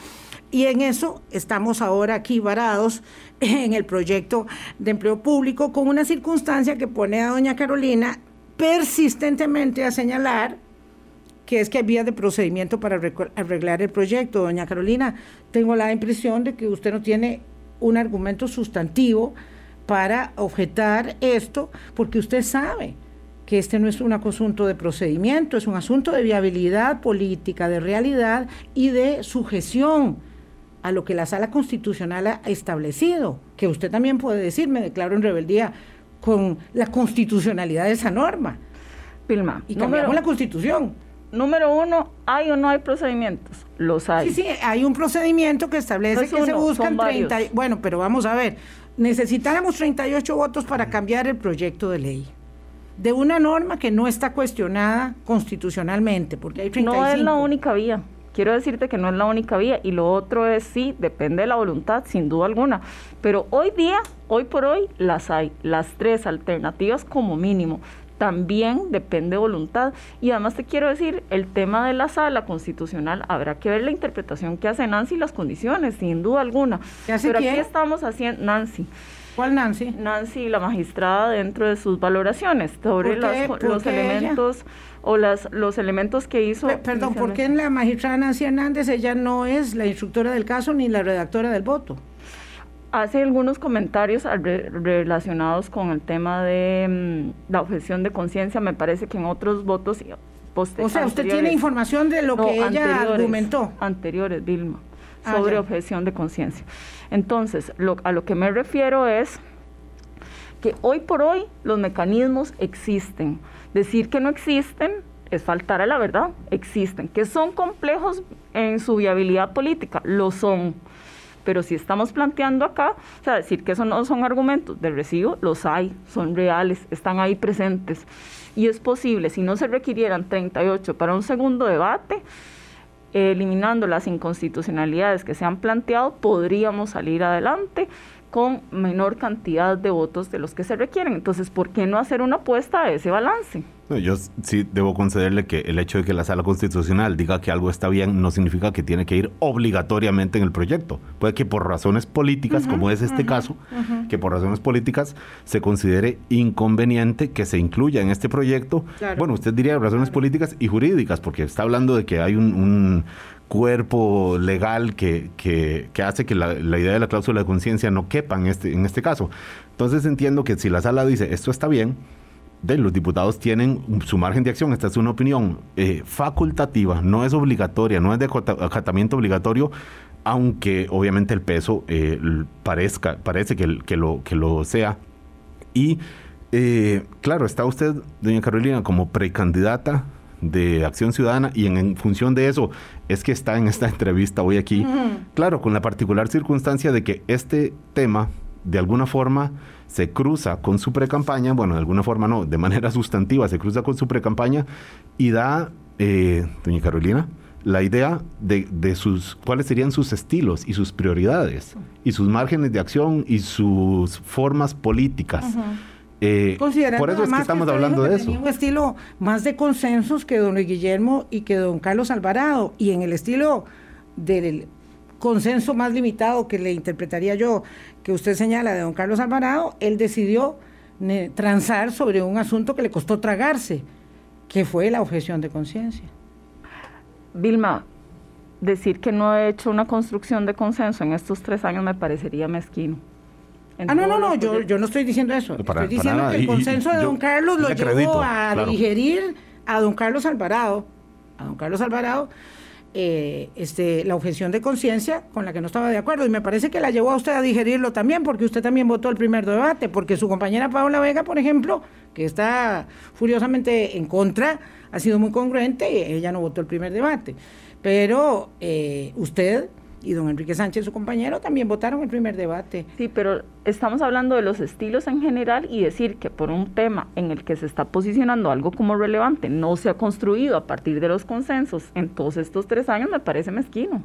S2: Y en eso estamos ahora aquí varados en el proyecto de empleo público con una circunstancia que pone a doña Carolina persistentemente a señalar que es que hay vías de procedimiento para arreglar el proyecto. Doña Carolina, tengo la impresión de que usted no tiene un argumento sustantivo para objetar esto, porque usted sabe que este no es un asunto de procedimiento, es un asunto de viabilidad política, de realidad y de sujeción a lo que la sala constitucional ha establecido, que usted también puede decir, me declaro en rebeldía con la constitucionalidad de esa norma.
S4: Pilma,
S2: y cambiamos la constitución.
S4: Número uno, ¿hay o no hay procedimientos? Los hay.
S2: Sí, sí, hay un procedimiento que establece que se buscan 30. Bueno, pero vamos a ver, necesitáramos 38 votos para cambiar el proyecto de ley de una norma que no está cuestionada constitucionalmente, porque hay 35.
S4: No es la única vía quiero decirte que no es la única vía y lo otro es sí, depende de la voluntad, sin duda alguna. Pero hoy día, hoy por hoy, las hay, las tres alternativas como mínimo. También depende de voluntad. Y además te quiero decir, el tema de la sala constitucional, habrá que ver la interpretación que hace Nancy y las condiciones, sin duda alguna. Pero aquí estamos haciendo, Nancy.
S2: ¿Cuál Nancy?
S4: Nancy, la magistrada, dentro de sus valoraciones sobre los elementos o las, los elementos que hizo.
S2: perdón, ¿por qué en la magistrada Nancy Hernández ella no es la instructora del caso ni la redactora del voto?
S4: Hace algunos comentarios relacionados con el tema de mm, la objeción de conciencia, me parece que en otros votos
S2: O sea, usted tiene información de lo que ella argumentó.
S4: Anteriores, Vilma, ah, sobre objeción de conciencia. Entonces, lo, a lo que me refiero es que hoy por hoy los mecanismos existen. Decir que no existen es faltar a la verdad, existen. Que son complejos en su viabilidad política, lo son. Pero si estamos planteando acá, o sea, decir que eso no son argumentos de recibo, los hay, son reales, están ahí presentes. Y es posible, si no se requirieran 38 para un segundo debate, eliminando las inconstitucionalidades que se han planteado, podríamos salir adelante con menor cantidad de votos de los que se requieren. Entonces, ¿por qué no hacer una apuesta a ese balance?
S3: Yo sí debo concederle que el hecho de que la sala constitucional diga que algo está bien no significa que tiene que ir obligatoriamente en el proyecto. Puede que por razones políticas, como es este caso, que por razones políticas se considere inconveniente que se incluya en este proyecto. Bueno, usted diría razones políticas y jurídicas, porque está hablando de que hay un cuerpo legal que, que, que hace que la, la, idea de la cláusula de conciencia no quepa en este, en este caso. Entonces entiendo que si la sala dice esto está bien, de, los diputados tienen su margen de acción. Esta es una opinión eh, facultativa, no es obligatoria, no es de acatamiento obligatorio, aunque obviamente el peso eh, parezca, parece que, que, lo, que lo sea. Y eh, claro, está usted, doña Carolina, como precandidata de Acción Ciudadana y en, función de eso es que está en esta entrevista hoy aquí. Claro, con la particular circunstancia de que este tema, de alguna forma, se cruza con su precampaña, bueno, de alguna forma no, de manera sustantiva se cruza con su precampaña y da, eh, doña Carolina, la idea de, de, sus cuáles serían sus estilos y sus prioridades y sus márgenes de acción y sus formas políticas. Eh, por eso es que estamos hablando de eso.
S2: Un estilo más de consensos que don Guillermo y que don Carlos Alvarado. Y en el estilo del consenso más limitado que le interpretaría yo, que usted señala de don Carlos Alvarado, él decidió transar sobre un asunto que le costó tragarse, que fue la objeción de conciencia.
S4: Vilma, decir que no he hecho una construcción de consenso en estos tres años me parecería mezquino.
S2: Ah, no, no, no, yo, yo no estoy diciendo eso. estoy diciendo que el consenso de don Carlos lo llevó a digerir a don Carlos Alvarado, a don Carlos Alvarado, eh, este, la objeción de conciencia con la que no estaba de acuerdo. Y me parece que la llevó a usted a digerirlo también, porque usted también votó el primer debate, porque su compañera Paola Vega, por ejemplo, que está furiosamente en contra, ha sido muy congruente y ella no votó el primer debate. Pero eh, usted y don Enrique Sánchez, su compañero, también votaron el primer debate.
S4: Sí, pero estamos hablando de los estilos en general y decir que por un tema en el que se está posicionando algo como relevante no se ha construido a partir de los consensos en todos estos tres años me parece mezquino.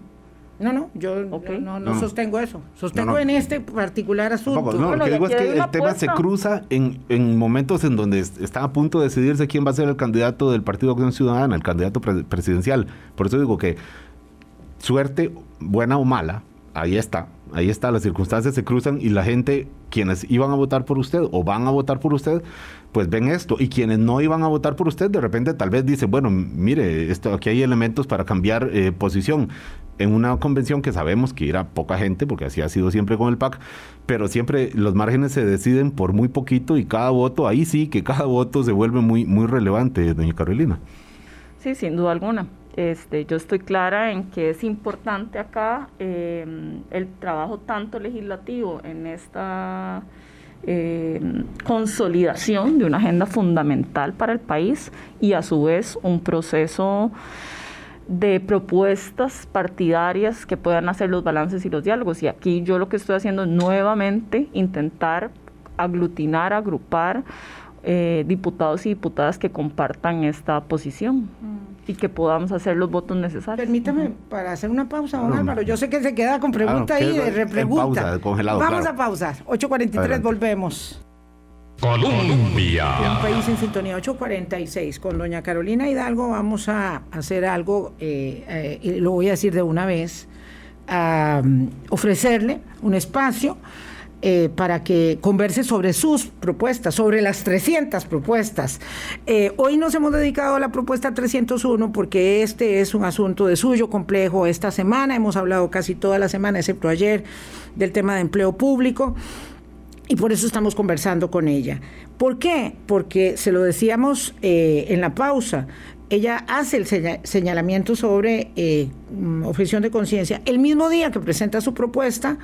S2: No, no, yo, no, sostengo eso. Sostengo en este particular asunto.
S3: No, lo que digo es que el tema se cruza en, en, momentos en donde está a punto de decidirse quién va a ser el candidato del Partido Acción Ciudadana, el candidato presidencial. Por eso digo que suerte, buena o mala, ahí está, ahí está, las circunstancias se cruzan y la gente, quienes iban a votar por usted o van a votar por usted, pues ven esto. Y quienes no iban a votar por usted, de repente tal vez dicen, bueno, mire, esto, aquí hay elementos para cambiar eh, posición. En una convención que sabemos que irá poca gente, porque así ha sido siempre con el PAC, pero siempre los márgenes se deciden por muy poquito y cada voto, ahí sí que cada voto se vuelve muy, muy relevante, doña Carolina.
S4: Sí, sin duda alguna. Este, yo estoy clara en que es importante acá eh, el trabajo tanto legislativo en esta eh, consolidación de una agenda fundamental para el país y a su vez un proceso de propuestas partidarias que puedan hacer los balances y los diálogos. Y aquí yo lo que estoy haciendo es nuevamente intentar aglutinar, agrupar eh, diputados y diputadas que compartan esta posición. Mm y que podamos hacer los votos necesarios.
S2: Permítame para hacer una pausa, don Álvaro. Yo sé que se queda con pregunta ahí, de repregunta. Vamos a pausar. 8.43, volvemos.
S1: Colombia.
S2: Un país en sintonía 846. Con doña Carolina Hidalgo vamos a hacer algo, eh, eh, y lo voy a decir de una vez, a ofrecerle un espacio eh, para que converse sobre sus propuestas, sobre las 300 propuestas. Eh, hoy nos hemos dedicado a la propuesta 301 porque este es un asunto de suyo complejo. Esta semana hemos hablado casi toda la semana, excepto ayer, del tema de empleo público y por eso estamos conversando con ella. ¿Por qué? Porque se lo decíamos eh, en la pausa. Ella hace el señalamiento sobre mm, objeción de conciencia el mismo día que presenta su propuesta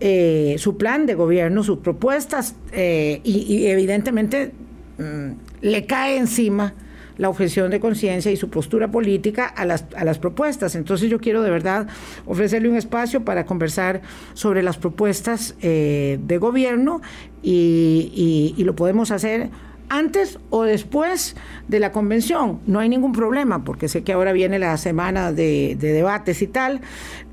S2: eh, su plan de gobierno, sus propuestas, eh, y, evidentemente mm, le cae encima la objeción de conciencia y su postura política a las, a las propuestas. Entonces yo quiero de verdad ofrecerle un espacio para conversar sobre las propuestas eh, de gobierno y, y lo podemos hacer antes o después de la convención. No hay ningún problema, porque sé que ahora viene la semana de, debates y tal,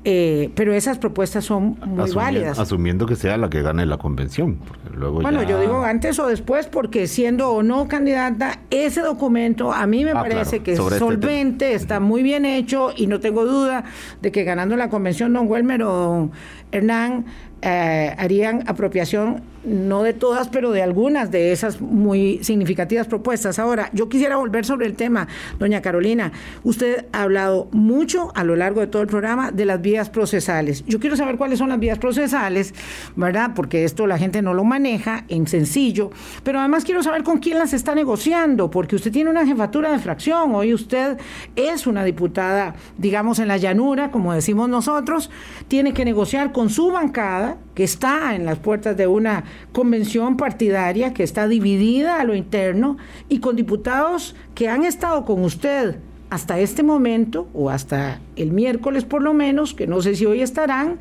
S2: eh, pero esas propuestas son muy válidas.
S3: Asumiendo que sea la que gane la convención.
S2: bueno, yo digo antes o después, porque siendo o no candidata, ese documento a mí me ah, parece que es este solvente, está muy bien hecho y no tengo duda de que ganando la convención don Welmer o don Hernán eh, harían apropiación no de todas, pero de algunas de esas muy significativas propuestas. Ahora, yo quisiera volver sobre el tema, doña Carolina. Usted ha hablado mucho a lo largo de todo el programa de las vías procesales. Yo quiero saber cuáles son las vías procesales, ¿verdad? Porque esto la gente no lo maneja en sencillo, pero además quiero saber con quién las está negociando, porque usted tiene una jefatura de fracción, hoy usted es una diputada, digamos, en la llanura, como decimos nosotros, tiene que negociar con su bancada, que está en las puertas de una convención partidaria que está dividida a lo interno y con diputados que han estado con usted hasta este momento o hasta el miércoles por lo menos, que no sé si hoy estarán,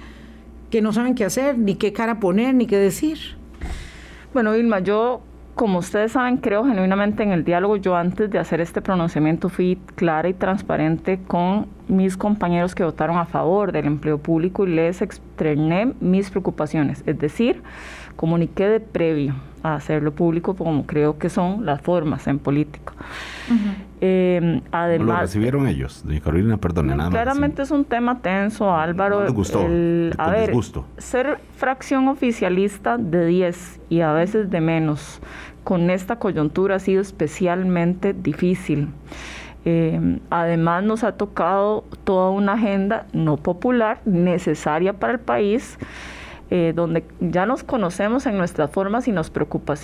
S2: que no saben qué hacer, ni qué cara poner, ni qué decir.
S4: Bueno, Vilma, yo como ustedes saben, creo genuinamente en el diálogo. Yo antes de hacer este pronunciamiento fui clara y transparente con mis compañeros que votaron a favor del empleo público y les externé mis preocupaciones. Es decir, comuniqué de previo a hacerlo público como creo que son las formas en política.
S3: Em, además, ¿Lo recibieron ellos? Carolina, perdone, nada
S4: Claramente es un tema tenso, Álvaro.
S3: No gustó.
S4: a ver, ser fracción oficialista de 10 y a veces de menos con esta coyuntura ha sido especialmente difícil. Em, además nos ha tocado toda una agenda no popular, necesaria para el país, eh, donde ya nos conocemos en nuestras formas y, nos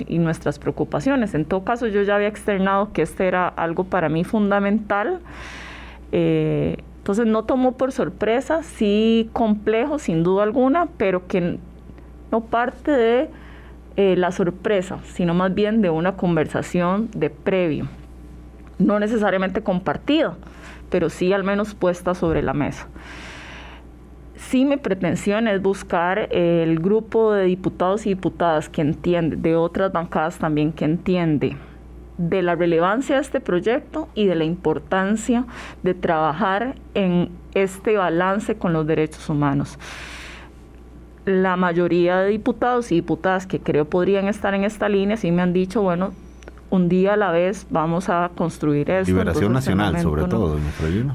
S4: y nuestras preocupaciones. En todo caso, yo ya había externado que este era algo para mí fundamental. Eh, entonces no tomó por sorpresa, sí complejo sin duda alguna, pero que no parte de eh, la sorpresa, sino más bien de una conversación de previo, no necesariamente compartida, pero sí al menos puesta sobre la mesa sí mi pretensión es buscar el grupo de diputados y diputadas que entiende, de otras bancadas también que entiende de la relevancia de este proyecto y de la importancia de trabajar en este balance con los derechos humanos. La mayoría de diputados y diputadas que creo podrían estar en esta línea sí me han dicho, bueno, un día a la vez vamos a construir eso.
S3: Liberación nacional, sobre todo,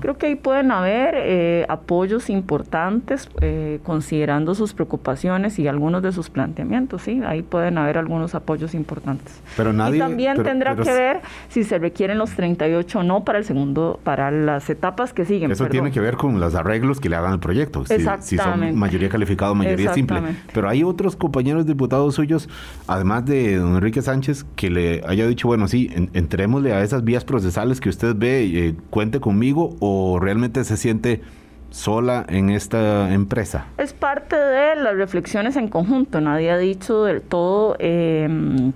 S4: Creo que ahí pueden haber eh, apoyos importantes, eh, considerando sus preocupaciones y algunos de sus planteamientos, sí, ahí pueden haber algunos apoyos importantes.
S3: Pero nadie,
S4: y también tendrá que ver si se requieren los 38 o no para el segundo, para las etapas que siguen.
S3: Eso tiene que ver con los arreglos que le hagan al proyecto, si, si son mayoría calificada o mayoría simple. Pero hay otros compañeros diputados suyos, además de don Enrique Sánchez, que le haya dicho bueno, sí, entrémosle a esas vías procesales que usted ve, eh, cuente conmigo, o realmente se siente sola en esta empresa?
S4: Es parte de las reflexiones en conjunto, nadie ha dicho del todo, em,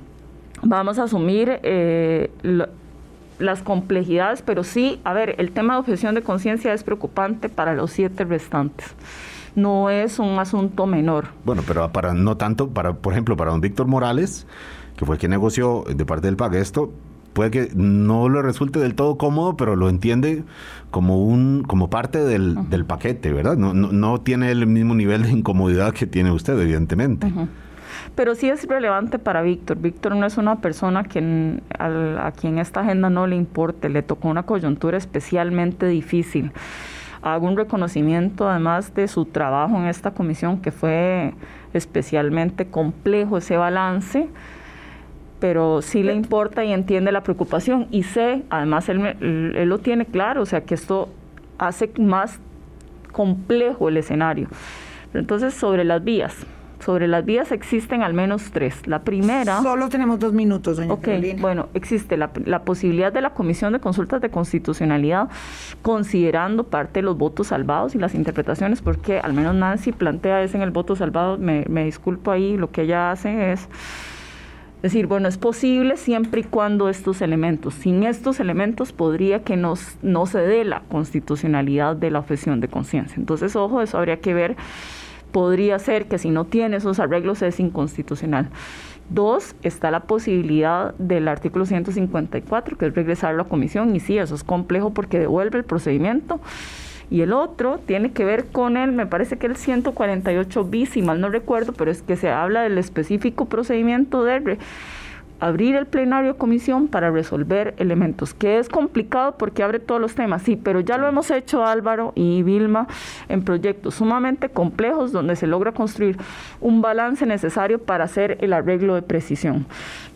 S4: vamos a asumir eh, las complejidades, pero sí, a ver, el tema de objeción de conciencia es preocupante para los siete restantes no es un asunto menor.
S3: Bueno, pero para no tanto, para por ejemplo, para don Víctor Morales, que fue quien negoció de parte del PAC esto, puede que no le resulte del todo cómodo, pero lo entiende como un como parte del, paquete, ¿verdad? No, no, tiene el mismo nivel de incomodidad que tiene usted, evidentemente.
S4: Pero sí es relevante para Víctor. Víctor no es una persona que, a, a quien esta agenda no le importe. Le tocó una coyuntura especialmente difícil. Hago un reconocimiento además de su trabajo en esta comisión, que fue especialmente complejo ese balance pero sí le importa y entiende la preocupación y sé, además él, él, lo tiene claro, o sea que esto hace más complejo el escenario. entonces, sobre las vías. Sobre las vías existen al menos tres. La primera...
S2: Solo tenemos dos minutos, doña
S4: Ok, bueno, existe la, la, posibilidad de la Comisión de Consultas de Constitucionalidad considerando parte de los votos salvados y las interpretaciones, porque al menos Nancy plantea eso en el voto salvado, me, me disculpo ahí, lo que ella hace es decir, bueno, es posible siempre y cuando estos elementos, sin estos elementos podría que nos, no se dé la constitucionalidad de la objeción de conciencia. Entonces, ojo, eso habría que ver, podría ser que si no tiene esos arreglos es inconstitucional. Dos, está la posibilidad del artículo 154, que es regresar a la comisión, y sí, eso es complejo porque devuelve el procedimiento y el otro tiene que ver con el, me parece que el 148 bis, si mal no recuerdo, pero es que se habla del específico procedimiento de abrir el plenario de comisión para resolver elementos, que es complicado porque abre todos los temas, sí, pero ya lo hemos hecho Álvaro y Vilma en proyectos sumamente complejos donde se logra construir un balance necesario para hacer el arreglo de precisión.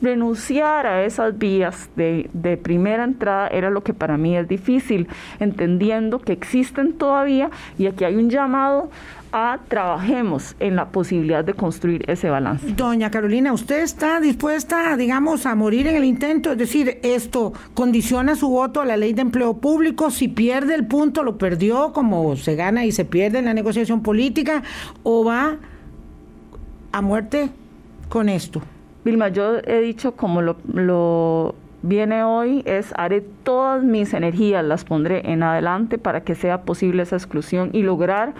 S4: Renunciar a esas vías de, de primera entrada era lo que para mí es difícil, entendiendo que existen todavía y aquí hay un llamado a trabajemos en la posibilidad de construir ese balance.
S2: Doña Carolina, ¿usted está dispuesta, digamos, a morir en el intento? Es decir, esto condiciona su voto a la ley de empleo público. Si pierde el punto, lo perdió, como se gana y se pierde en la negociación política, o va a muerte con esto.
S4: Vilma, yo he dicho como lo, lo viene hoy es haré todas mis energías, las pondré en adelante para que sea posible esa exclusión y lograr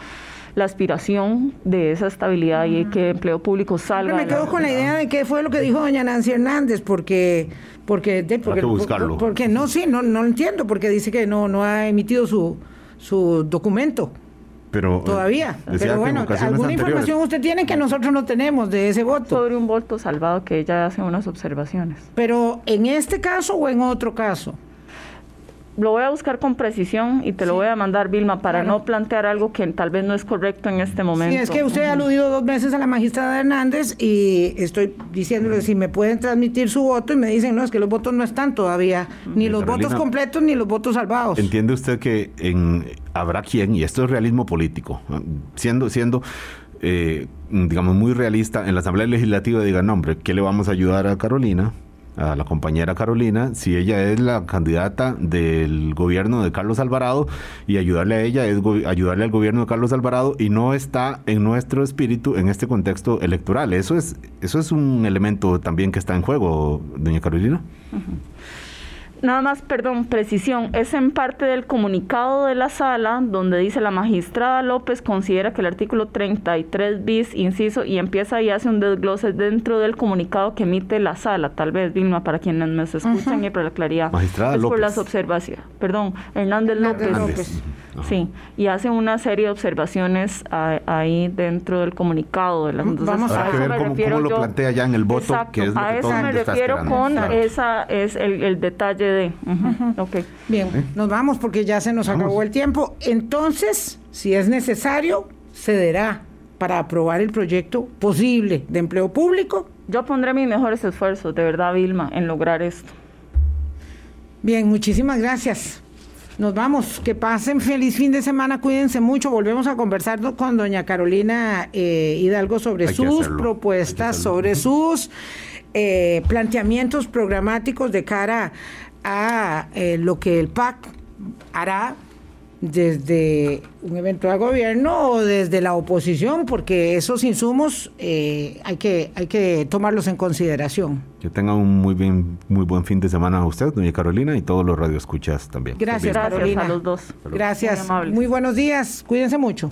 S4: la aspiración de esa estabilidad y que el empleo público salga.
S2: me quedo con la idea de qué fue lo que dijo doña Nancy Hernández, porque porque porque,
S3: buscarlo.
S2: porque no sí no no lo entiendo porque dice que no no ha emitido su su documento
S3: pero
S2: eh, todavía. pero bueno alguna información usted tiene que nosotros no tenemos de ese voto.
S4: Sobre un voto salvado que ella hace unas observaciones.
S2: Pero en este caso o en otro caso
S4: lo voy a buscar con precisión y te lo voy a mandar, Vilma, para no plantear algo que tal vez no es correcto en este momento.
S2: Sí, es que usted ha aludido dos veces a la magistrada Hernández y estoy diciéndole si me pueden transmitir su voto y me dicen, no, es que los votos no están todavía, ni los votos completos ni los votos salvados.
S3: ¿Entiende usted que en, habrá quien, y esto es realismo político, siendo, siendo eh, digamos, muy realista, en la Asamblea Legislativa diga, no, hombre, ¿qué le vamos a ayudar a Carolina? A la compañera Carolina, si ella es la candidata del gobierno de Carlos Alvarado y ayudarle a ella es ayudarle al gobierno de Carlos Alvarado y no está en nuestro espíritu en este contexto electoral. Eso es eso es un elemento también que está en juego, doña Carolina.
S4: Nada más, perdón, precisión. Es en parte del comunicado de la sala donde dice la magistrada López considera que el artículo 33 bis, inciso, y empieza y hace un desglose dentro del comunicado que emite la sala. Tal vez, Vilma, para quienes me escuchan y para la claridad.
S3: Magistrada
S4: es
S3: López.
S4: por las observaciones. Perdón, Hernández López. Sí, y hace una serie de observaciones ahí dentro del comunicado. De
S3: Vamos a, ver cómo, lo plantea ya en el voto,
S4: que es a eso me refiero con esa es el, detalle de...
S2: Bien, nos vamos porque ya se nos acabó el tiempo. Entonces, si es necesario, cederá para aprobar el proyecto posible de empleo público.
S4: Yo pondré mis mejores esfuerzos, de verdad, Vilma, en lograr esto.
S2: Bien, muchísimas gracias. Nos vamos. Que pasen feliz fin de semana. Cuídense mucho. Volvemos a conversar con doña Carolina eh, Hidalgo sobre sus propuestas, sobre sus eh, planteamientos programáticos de cara a eh, lo que el PAC hará desde un evento de gobierno o desde la oposición, porque esos insumos eh, hay, que, hay que tomarlos en consideración.
S3: Que tenga un muy bien, muy buen fin de semana a usted, doña Carolina, y todos los radioescuchas también.
S2: Gracias, Carolina. a los dos. Gracias. Muy, buenos días. Cuídense mucho.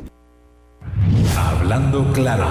S1: Hablando claro.